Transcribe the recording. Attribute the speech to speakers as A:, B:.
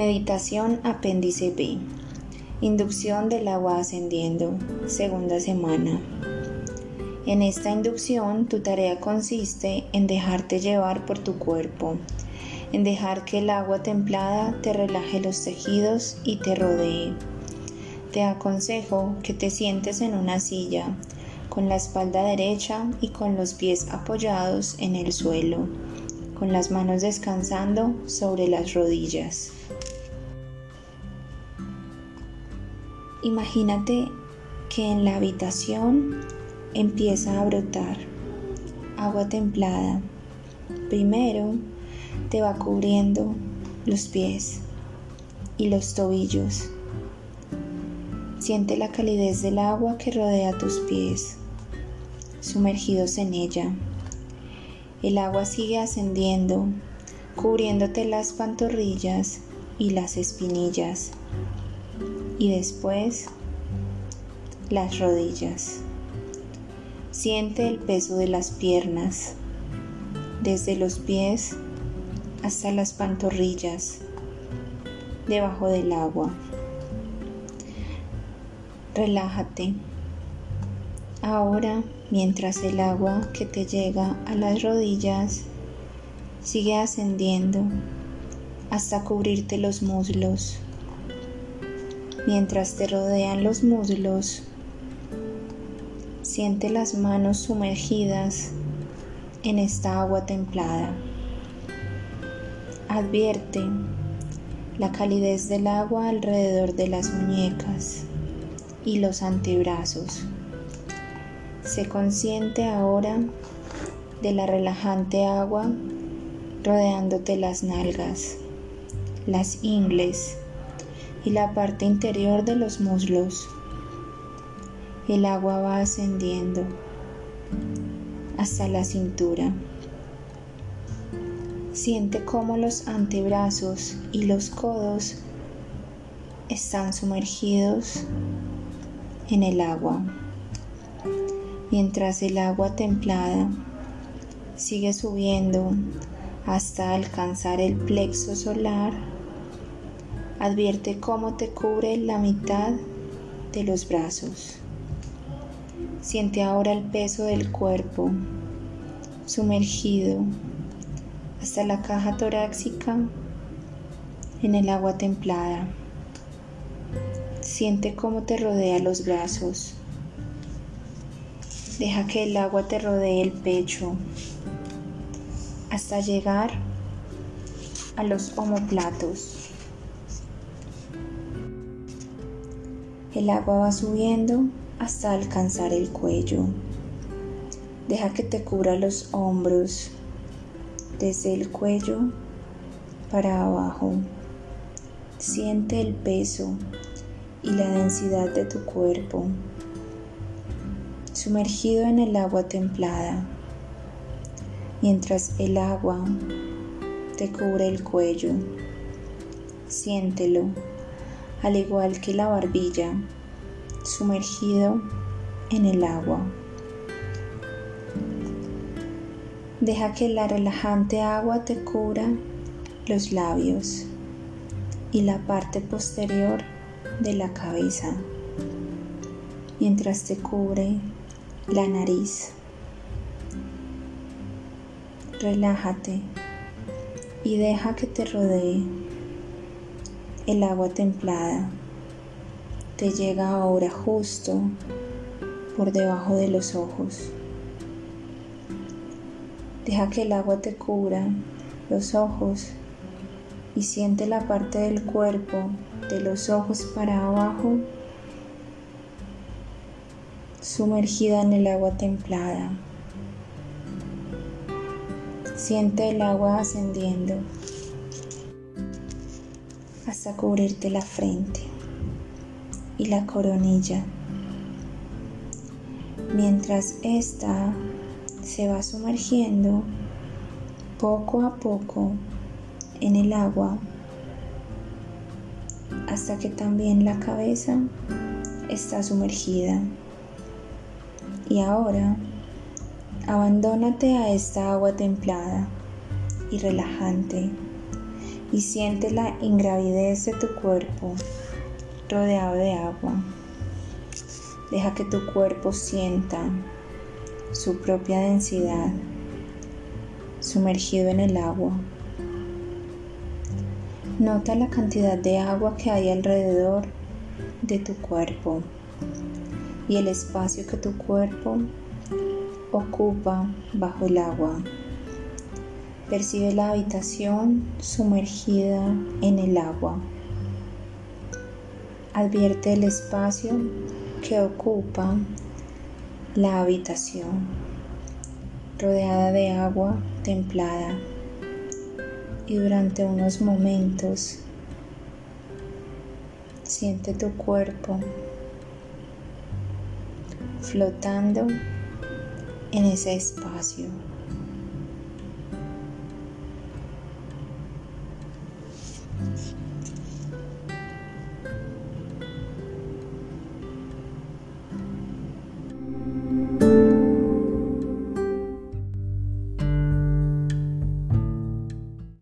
A: Meditación apéndice B. Inducción del agua ascendiendo. Segunda semana. En esta inducción tu tarea consiste en dejarte llevar por tu cuerpo, en dejar que el agua templada te relaje los tejidos y te rodee. Te aconsejo que te sientes en una silla, con la espalda derecha y con los pies apoyados en el suelo, con las manos descansando sobre las rodillas. Imagínate que en la habitación empieza a brotar agua templada. Primero te va cubriendo los pies y los tobillos. Siente la calidez del agua que rodea tus pies, sumergidos en ella. El agua sigue ascendiendo, cubriéndote las pantorrillas y las espinillas y después las rodillas. Siente el peso de las piernas, desde los pies hasta las pantorrillas, debajo del agua. Relájate. Ahora, mientras el agua que te llega a las rodillas sigue ascendiendo hasta cubrirte los muslos mientras te rodean los muslos. Siente las manos sumergidas en esta agua templada. Advierte la calidez del agua alrededor de las muñecas y los antebrazos. Se consciente ahora de la relajante agua rodeándote las nalgas, las ingles y la parte interior de los muslos. El agua va ascendiendo hasta la cintura. Siente cómo los antebrazos y los codos están sumergidos en el agua, mientras el agua templada sigue subiendo hasta alcanzar el plexo solar Advierte cómo te cubre la mitad de los brazos. Siente ahora el peso del cuerpo sumergido hasta la caja torácica en el agua templada. Siente cómo te rodea los brazos. Deja que el agua te rodee el pecho hasta llegar a los omoplatos. El agua va subiendo hasta alcanzar el cuello. Deja que te cubra los hombros desde el cuello para abajo. Siente el peso y la densidad de tu cuerpo sumergido en el agua templada, mientras el agua te cubre el cuello. Siéntelo al igual que la barbilla, sumergido en el agua. Deja que la relajante agua te cubra los labios y la parte posterior de la cabeza, mientras te cubre la nariz. Relájate y deja que te rodee el agua templada te llega ahora justo por debajo de los ojos. Deja que el agua te cubra los ojos y siente la parte del cuerpo de los ojos para abajo sumergida en el agua templada. Siente el agua ascendiendo hasta cubrirte la frente y la coronilla. Mientras esta se va sumergiendo poco a poco en el agua hasta que también la cabeza está sumergida. Y ahora abandónate a esta agua templada y relajante y siente la ingravidez de tu cuerpo rodeado de agua. Deja que tu cuerpo sienta su propia densidad sumergido en el agua. Nota la cantidad de agua que hay alrededor de tu cuerpo y el espacio que tu cuerpo ocupa bajo el agua. Percibe la habitación sumergida en el agua. Advierte el espacio que ocupa la habitación, rodeada de agua templada. Y durante unos momentos siente tu cuerpo flotando en ese espacio.